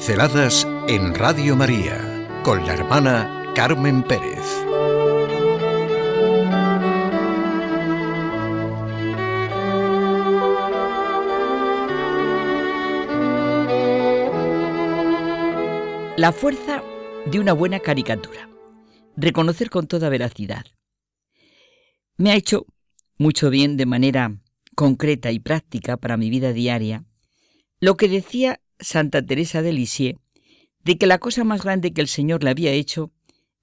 Pinceladas en Radio María con la hermana Carmen Pérez. La fuerza de una buena caricatura. Reconocer con toda veracidad. Me ha hecho mucho bien de manera concreta y práctica para mi vida diaria lo que decía Santa Teresa de Lisieux de que la cosa más grande que el Señor le había hecho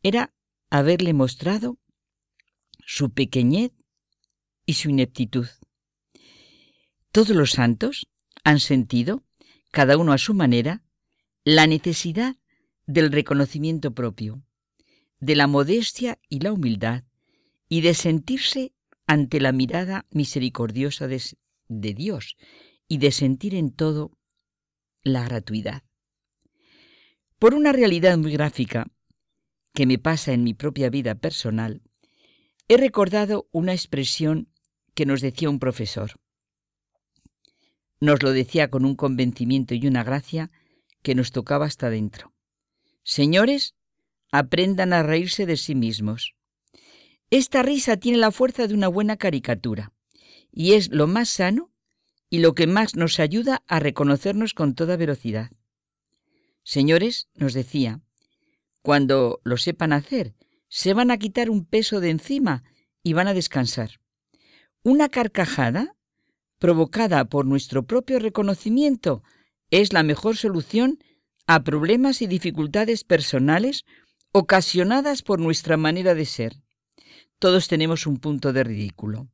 era haberle mostrado su pequeñez y su ineptitud. Todos los santos han sentido, cada uno a su manera, la necesidad del reconocimiento propio, de la modestia y la humildad, y de sentirse ante la mirada misericordiosa de, de Dios y de sentir en todo la gratuidad. Por una realidad muy gráfica que me pasa en mi propia vida personal, he recordado una expresión que nos decía un profesor. Nos lo decía con un convencimiento y una gracia que nos tocaba hasta dentro. Señores, aprendan a reírse de sí mismos. Esta risa tiene la fuerza de una buena caricatura y es lo más sano y lo que más nos ayuda a reconocernos con toda velocidad. Señores, nos decía, cuando lo sepan hacer, se van a quitar un peso de encima y van a descansar. Una carcajada, provocada por nuestro propio reconocimiento, es la mejor solución a problemas y dificultades personales ocasionadas por nuestra manera de ser. Todos tenemos un punto de ridículo.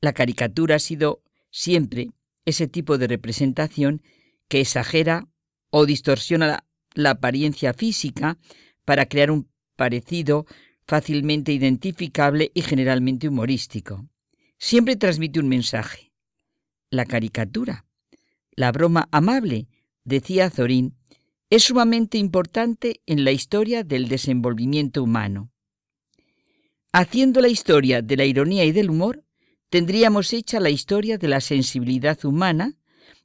La caricatura ha sido siempre ese tipo de representación que exagera o distorsiona la, apariencia física para crear un parecido fácilmente identificable y generalmente humorístico. Siempre transmite un mensaje. La caricatura, la broma amable, decía Zorín, es sumamente importante en la historia del desenvolvimiento humano. Haciendo la historia de la ironía y del humor, tendríamos hecha la historia de la sensibilidad humana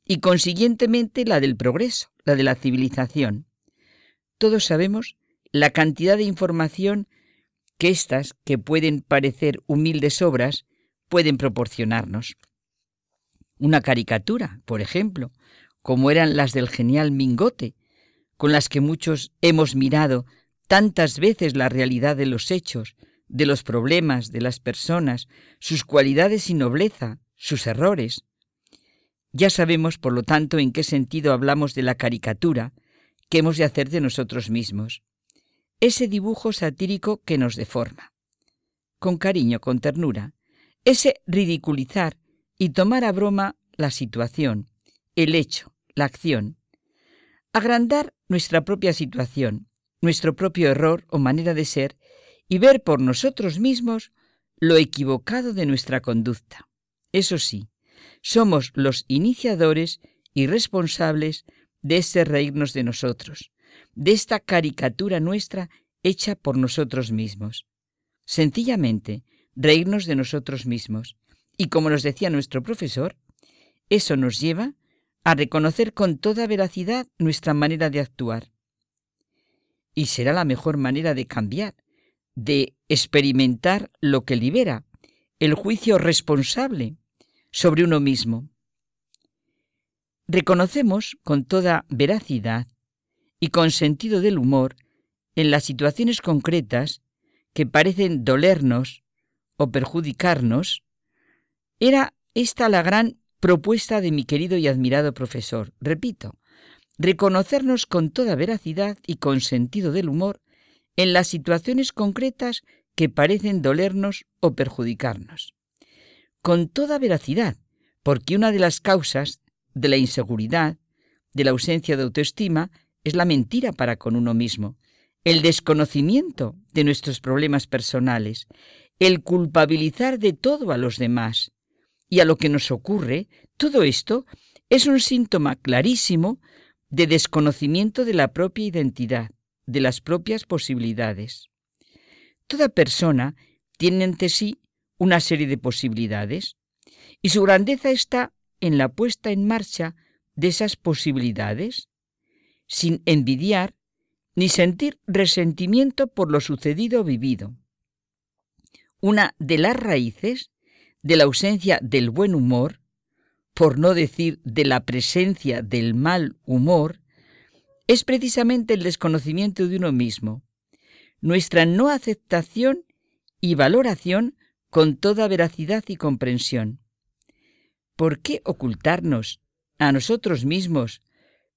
y consiguientemente la del progreso, la de la civilización. Todos sabemos la cantidad de información que éstas, que pueden parecer humildes obras, pueden proporcionarnos. Una caricatura, por ejemplo, como eran las del genial Mingote, con las que muchos hemos mirado tantas veces la realidad de los hechos, de los problemas de las personas, sus cualidades y nobleza, sus errores. Ya sabemos, por lo tanto, en qué sentido hablamos de la caricatura que hemos de hacer de nosotros mismos. Ese dibujo satírico que nos deforma. Con cariño, con ternura. Ese ridiculizar y tomar a broma la situación, el hecho, la acción. Agrandar nuestra propia situación, nuestro propio error o manera de ser y ver por nosotros mismos lo equivocado de nuestra conducta. Eso sí, somos los iniciadores y responsables de ese reírnos de nosotros, de esta caricatura nuestra hecha por nosotros mismos. Sencillamente, reírnos de nosotros mismos. Y como nos decía nuestro profesor, eso nos lleva a reconocer con toda veracidad nuestra manera de actuar. Y será la mejor manera de cambiar, de experimentar lo que libera, el juicio responsable sobre uno mismo. Reconocemos con toda veracidad y con sentido del humor en las situaciones concretas que parecen dolernos o perjudicarnos, era esta la gran propuesta de mi querido y admirado profesor. Repito, reconocernos con toda veracidad y con sentido del humor en las situaciones concretas que parecen dolernos o perjudicarnos. Con toda veracidad, porque una de las causas de la inseguridad, de la ausencia de autoestima, es la mentira para con uno mismo, el desconocimiento de nuestros problemas personales, el culpabilizar de todo a los demás y a lo que nos ocurre, todo esto es un síntoma clarísimo de desconocimiento de la propia identidad, de las propias posibilidades. Toda persona tiene ante sí una serie de posibilidades y su grandeza está en la puesta en marcha de esas posibilidades. sin envidiar ni sentir resentimiento por lo sucedido o vivido. Una de las raíces de la ausencia del buen humor, por no decir de la presencia del mal humor, es precisamente el desconocimiento de uno mismo, nuestra no aceptación y valoración con toda veracidad y comprensión. ¿Por qué ocultarnos a nosotros mismos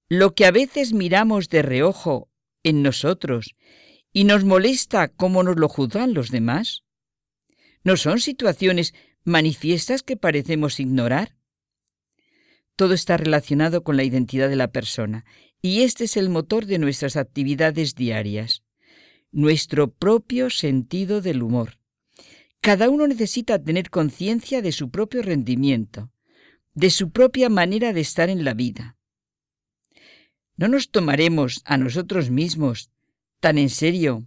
lo que a veces miramos de reojo en nosotros y nos molesta cómo nos lo juzgan los demás? ¿No son situaciones manifiestas que parecemos ignorar? Todo está relacionado con la identidad de la persona y este es el motor de nuestras actividades diarias, nuestro propio sentido del humor. Cada uno necesita tener conciencia de su propio rendimiento, de su propia manera de estar en la vida. ¿No nos tomaremos a nosotros mismos tan en serio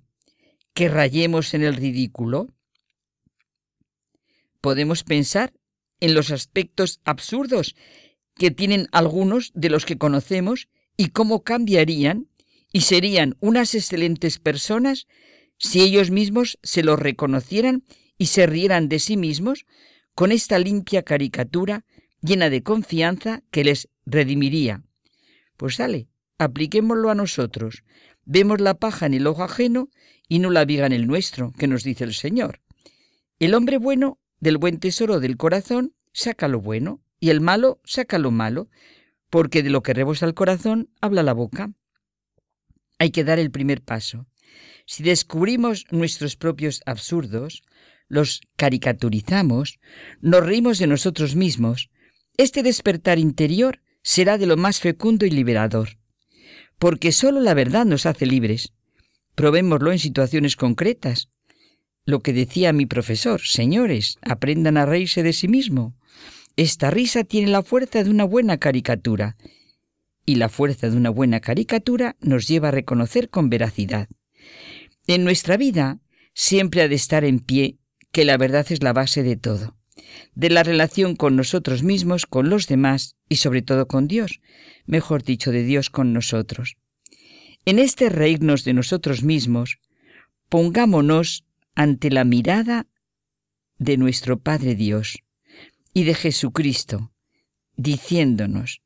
que rayemos en el ridículo? Podemos pensar en los aspectos absurdos que tienen algunos de los que conocemos y cómo cambiarían y serían unas excelentes personas si ellos mismos se lo reconocieran y se rieran de sí mismos con esta limpia caricatura llena de confianza que les redimiría. Pues sale, apliquémoslo a nosotros. Vemos la paja en el ojo ajeno y no la viga en el nuestro, que nos dice el Señor. El hombre bueno del buen tesoro del corazón saca lo bueno y el malo saca lo malo, porque de lo que rebosa el corazón habla la boca. Hay que dar el primer paso. Si descubrimos nuestros propios absurdos, los caricaturizamos, nos reímos de nosotros mismos, este despertar interior será de lo más fecundo y liberador, porque sólo la verdad nos hace libres. Probémoslo en situaciones concretas. Lo que decía mi profesor, señores, aprendan a reírse de sí mismo. Esta risa tiene la fuerza de una buena caricatura, y la fuerza de una buena caricatura nos lleva a reconocer con veracidad. En nuestra vida siempre ha de estar en pie que la verdad es la base de todo, de la relación con nosotros mismos, con los demás y sobre todo con Dios, mejor dicho, de Dios con nosotros. En este reírnos de nosotros mismos, pongámonos ante la mirada de nuestro Padre Dios y de Jesucristo, diciéndonos,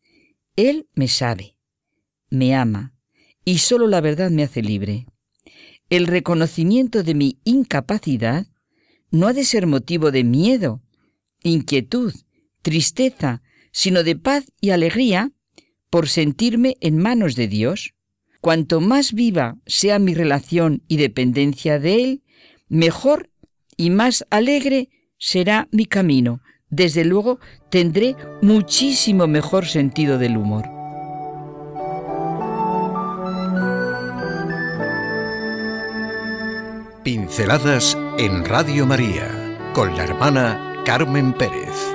él me sabe, me ama, y solo la verdad me hace libre. El reconocimiento de mi incapacidad no ha de ser motivo de miedo, inquietud, tristeza, sino de paz y alegría por sentirme en manos de Dios. Cuanto más viva sea mi relación y dependencia de Él, mejor y más alegre será mi camino, desde luego tendré muchísimo mejor sentido del humor. Pinceladas en Radio María con la hermana Carmen Pérez.